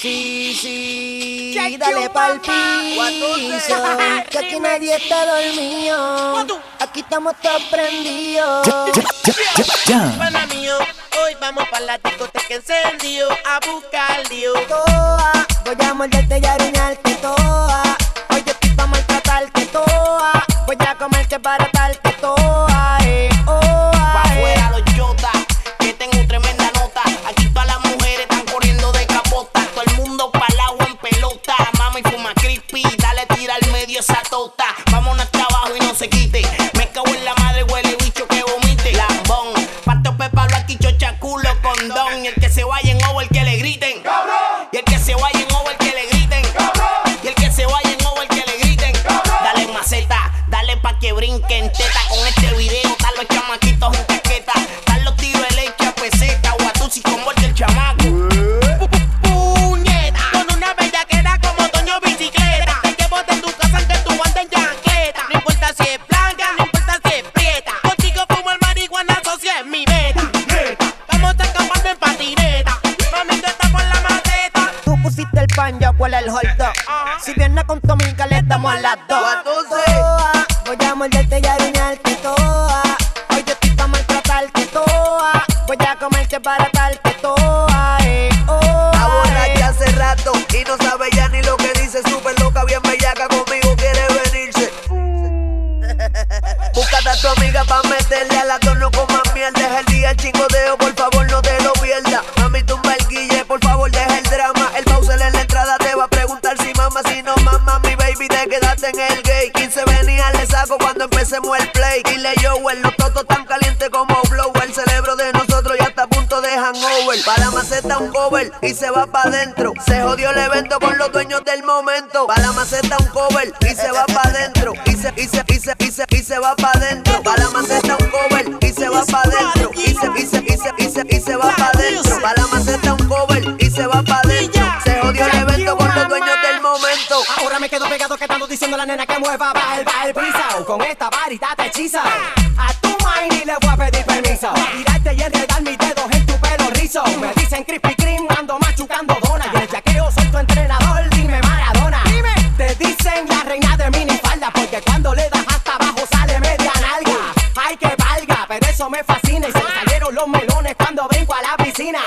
Sí, sí, dale pa'l piso, que aquí nadie está dormido. Aquí estamos todos prendidos. Pana mío, hoy vamos para la discoteca encendido a buscar lío. Toa, voy a morderte y aruñarte toa. Hoy yo estoy pa' maltratarte toa. Voy a comerte para darte toa. El pan, yo cuál el hot dog. Si viene con Tomica, le damos a las dos. Toa, voy a morderte y aruñarte toa. Hoy yo estoy pa' maltratarte toa. Voy a comerte para darte toa. Eh, oh, eh. hace rato y no sabe ya ni lo que dice. Súper loca, bien bellaca, conmigo quiere venirse. Búscate a tu amiga pa' meterle te quedaste en el gay. 15 venía, le saco cuando empecemos el play. Dile yo, los totos tan calientes como blow. El cerebro de nosotros ya está a punto de hangover. Para maceta un cover y se va pa' adentro. Se jodió el evento con los dueños del momento. Para maceta un cover y se va pa' adentro. Y se, y se, y se, y se, y se va pa' adentro. Para maceta un cover y se va pa' adentro. Y se, y se, y se, y se, y se va pa' adentro. Para la maceta un cover y se va pa' adentro. Se jodió el evento con los dueños del momento. Ahora me quedo pegado que diciendo a la nena que mueva va el, piso Con esta varita te hechizo A tu mind y le voy a pedir permiso. Tirarte y enredar mis dedos en tu pelo rizo. Me dicen Krispy Kreme, ando machucando dona. Y el yaqueo soy tu entrenador, dime Maradona. Dime. Te dicen la reina de minifalda Porque cuando le das hasta abajo sale media nalga. Ay que valga, pero eso me fascina. Y se me salieron los melones cuando brinco a la piscina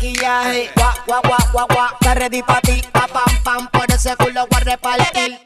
maquillaje. Gua, gua, gua, gua, gua. Está ready pa' ti. Pa, pam, pam. Por ese culo voy a repartir.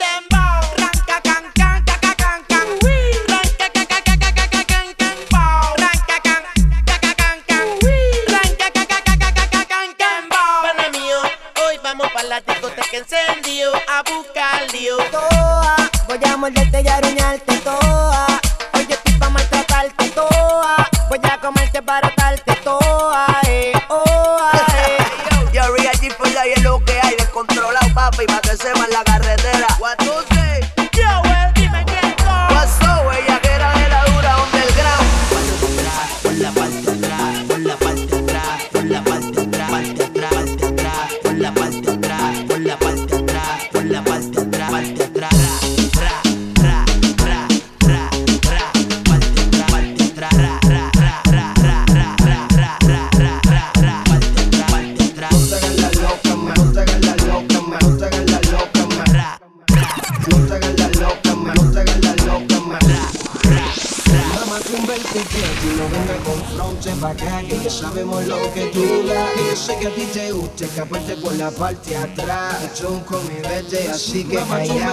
bexiga é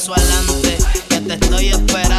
paso adelante, que te estoy esperando.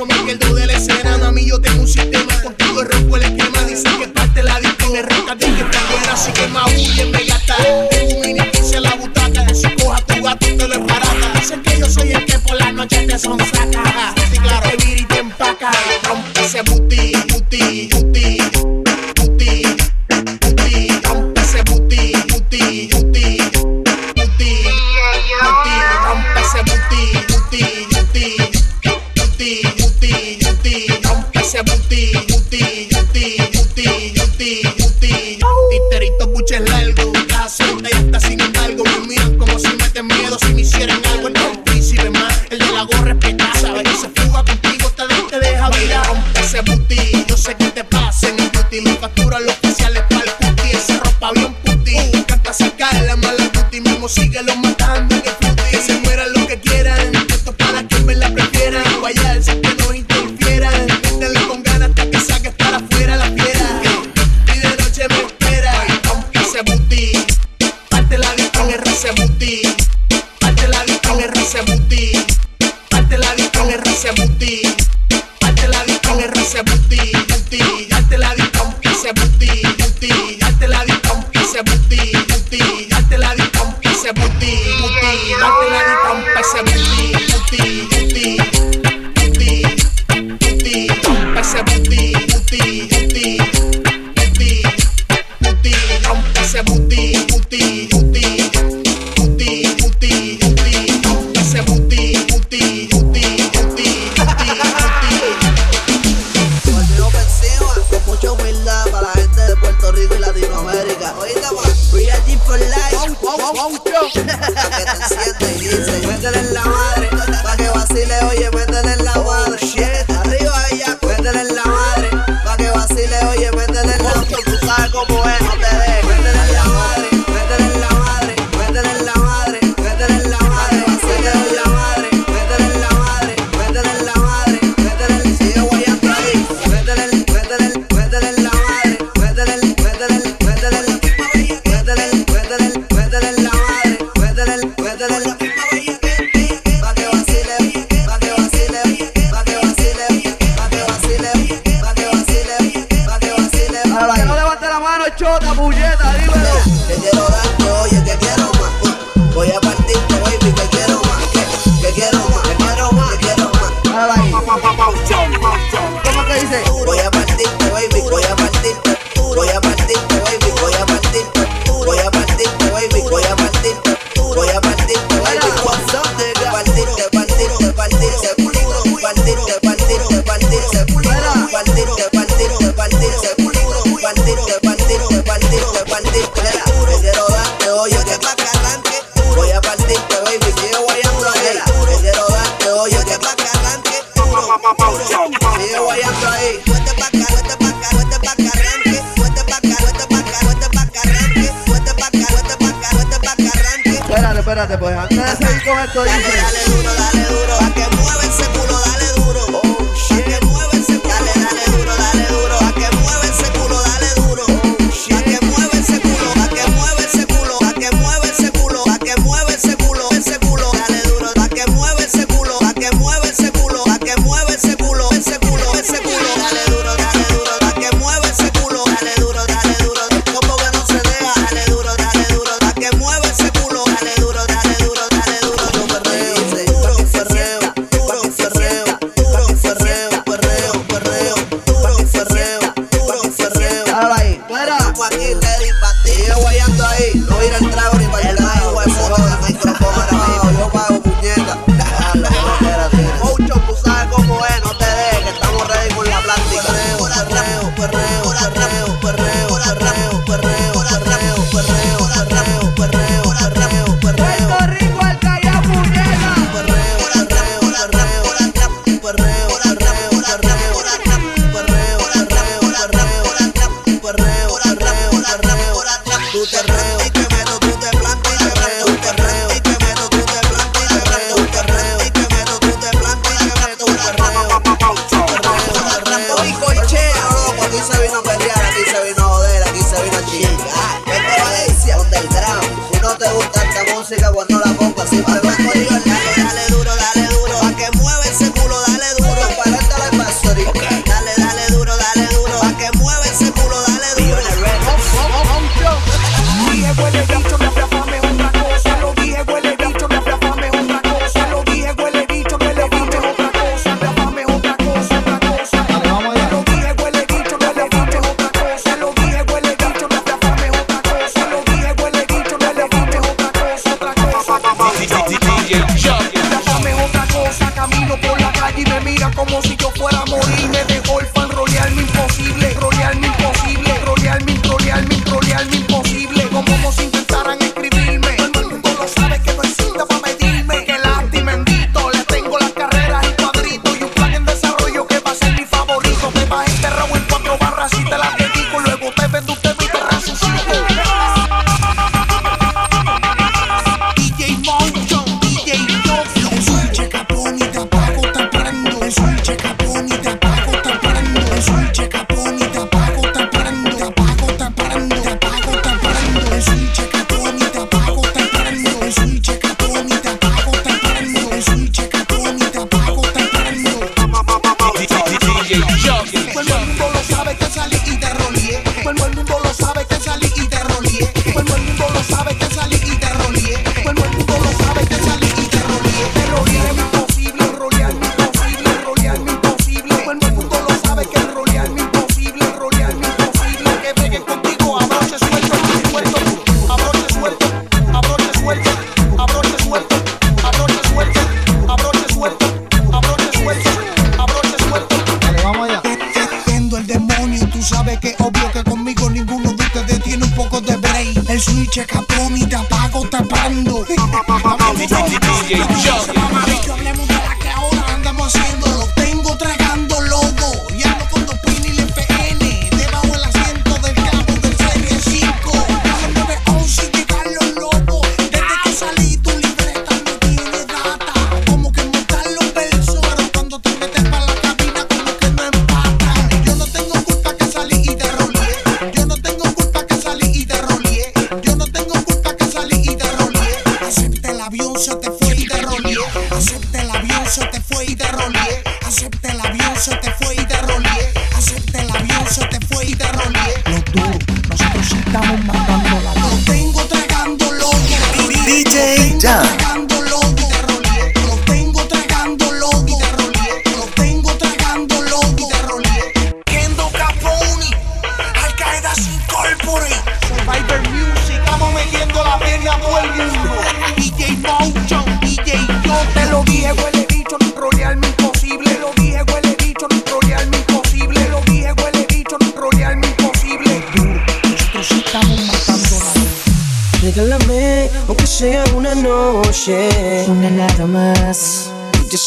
mucho más que de la escena. A mí yo tengo un sistema, contigo rompo el esquema. Dicen que parte la disco me de que está buena, así que más huyen, me gata. Tengo un mini a la butaca, si coja tu gato te lo. Dicen que yo soy el que por la noche te son saca. muchachos.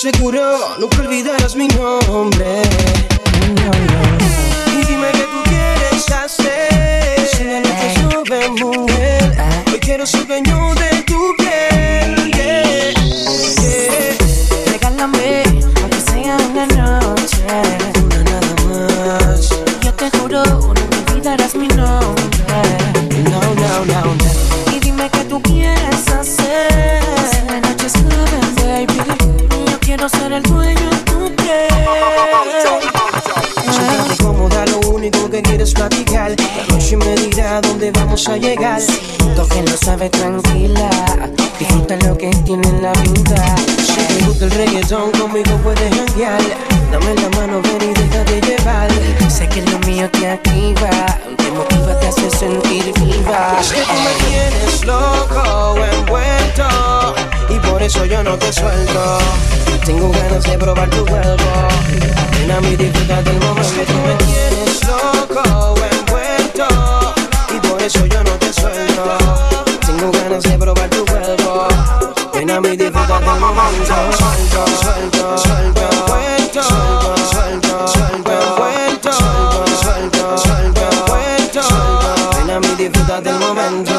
seguro nunca olvidarás mi nombre. que quiero es platicar. La noche me dirá dónde vamos a llegar. Lo que no sabe tranquila, disfruta lo que tiene en la vida. Si te gusta el reggaetón, conmigo puedes janguear. Dame la mano, ven y déjate llevar. Sé que lo mío te activa, te motiva, te hace sentir viva. Es que tú me tienes loco, envuelto por eso yo no te suelto. Tengo ganas de probar tu cuerpo. Ven a mí, disfruta del momento. Que tú me tienes loco, envuelto. Y por eso yo no te suelto. Tengo ganas de probar tu cuerpo. Ven a. Suelto, suelto, suelto. Suelto, suelto, suelto. Suelto, suelto, suelto. Ven a mí, disfruta del momento.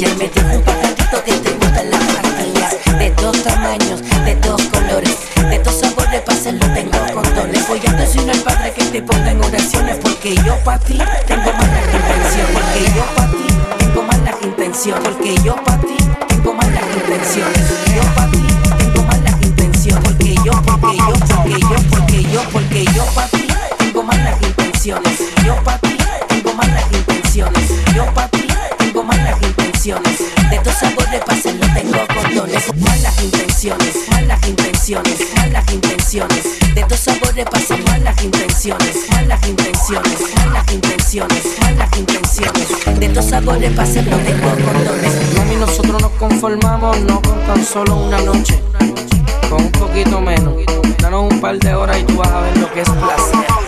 Get me dijo sobrepasen los de condones. No, y nosotros nos conformamos, no con tan solo una noche, con un poquito menos. Danos un par de horas y tú vas a ver lo que es placer.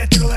let it through.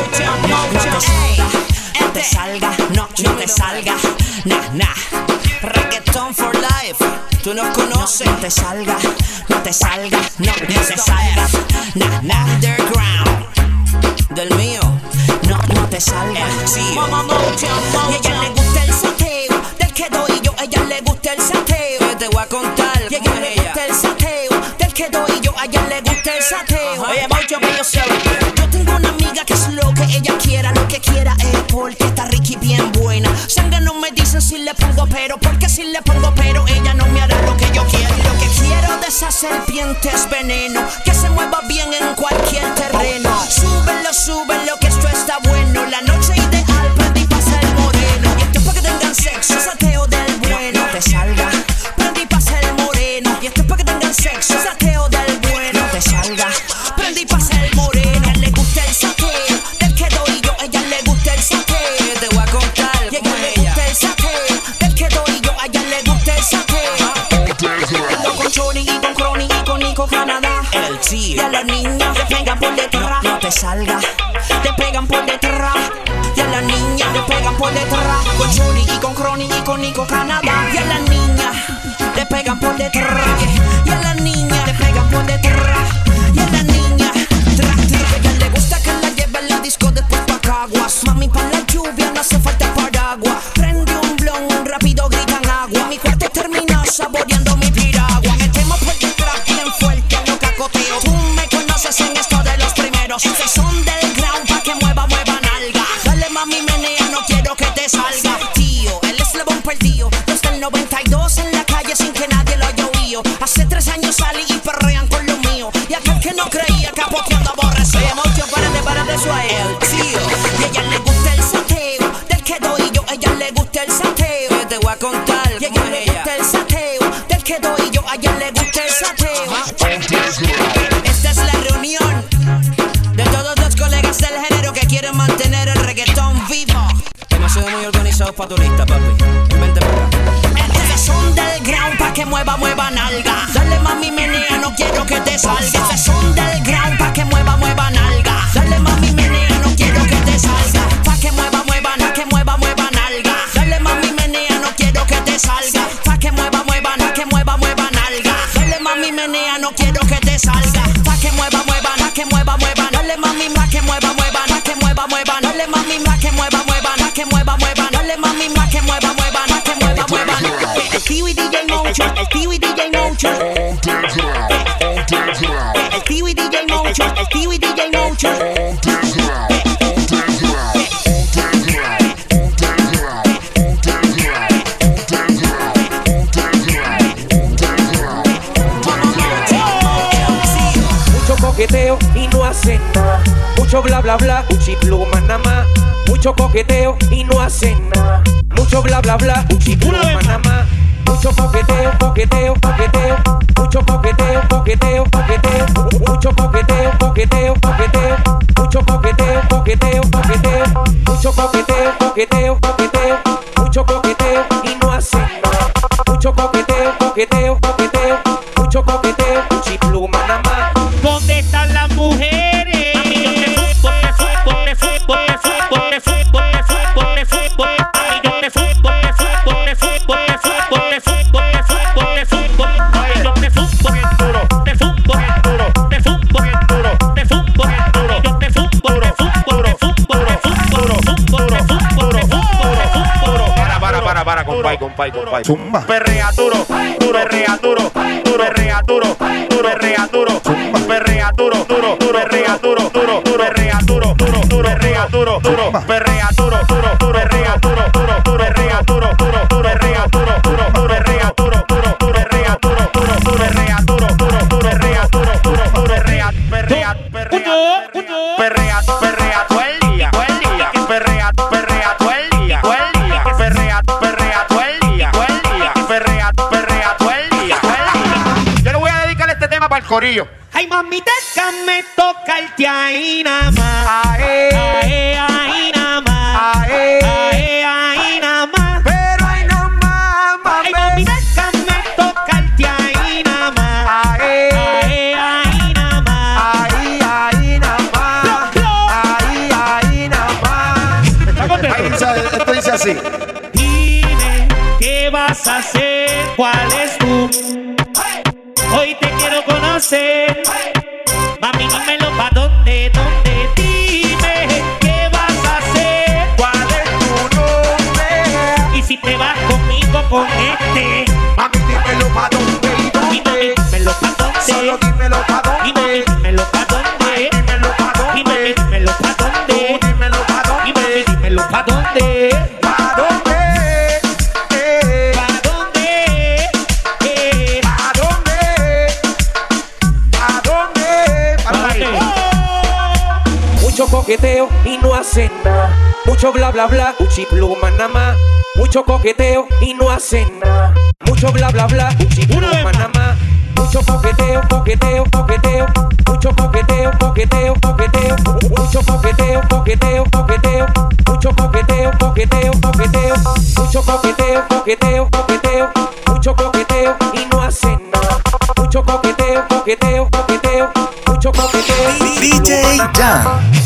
No te, no te salga, no, no te salga, nah, nah. Reggaeton for life, tú nos conoces. No te salga, no te salga, no, no te salga, nah, nah. Underground, del mío, no, no te salga. Sí, a ella le gusta el sateo, del que doy yo, a ella le gusta el sateo. Te voy a contar, a ella le gusta el sateo, del que doy yo, a ella le gusta el sateo. Oye, mucho, yo sé quiera es porque está Ricky bien buena. Sangre no me dicen si le pongo pero, porque si le pongo pero, ella no me hará lo que yo quiero. Lo que quiero de esa serpiente es veneno, que se mueva bien en cualquier terreno. Súbelo, súbelo niña, te pegan por detrás. No, no te salgas, te pegan por detrás. Mucho coqueteo y no hacen nada. Mucho bla bla bla, un chico Panamá. Mucho coqueteo, coqueteo, coqueteo. Mucho coqueteo, coqueteo, coqueteo. Mucho coqueteo, coqueteo, coqueteo. Mucho coqueteo, coqueteo, coqueteo. Mucho coqueteo, coqueteo, coqueteo. Mucho coqueteo y no hacen nada. Mucho coqueteo, coqueteo, coqueteo. Mucho coqueteo. Zumba. Perrea duro, duro, perrea duro, duro, perrea duro, duro, perrea duro. Zumba. Perrea duro, duro, duro, perrea duro, duro, duro, perrea duro, duro, duro, perrea duro, duro, perrea corillo. Ay, mamiteca, me toca el ahí nada más. Ae, Ae, ahí nada más. ae. Ae, ahí nada más. Pero ay no más, Ay, mami. mamiteca, me toca el ahí nada más. Ae, Ae, ahí nada más. ahí, ahí nada más. Ahí, ahí nada más. ¿Está contento? Ahí dice- Esto dice así. Dime qué vas a hacer, cuál es tu. Hoy te quiero conocer. Mami, dímelo pa' dónde, dónde. Dime qué vas a hacer. ¿Cuál es tu nombre? Y si te vas conmigo con este. Mami, dímelo pa' dónde y Y mami, dónde. dímelo pa' Solo dónde. dímelo pa' dónde. Coqueteo y no hacen nada. Mucho bla bla bla, uchi pluma nada más. Mucho coqueteo y no hacen nada. Mucho bla bla bla, uchi pluma nada más. Mucho coqueteo, coqueteo, coqueteo. Mucho coqueteo, coqueteo, coqueteo. Mucho coqueteo, coqueteo, coqueteo. Mucho coqueteo, coqueteo, coqueteo. Mucho coqueteo, coqueteo, coqueteo. Mucho coqueteo y no hacen nada. Mucho coqueteo, coqueteo, coqueteo. Mucho coqueteo. DJ Jam.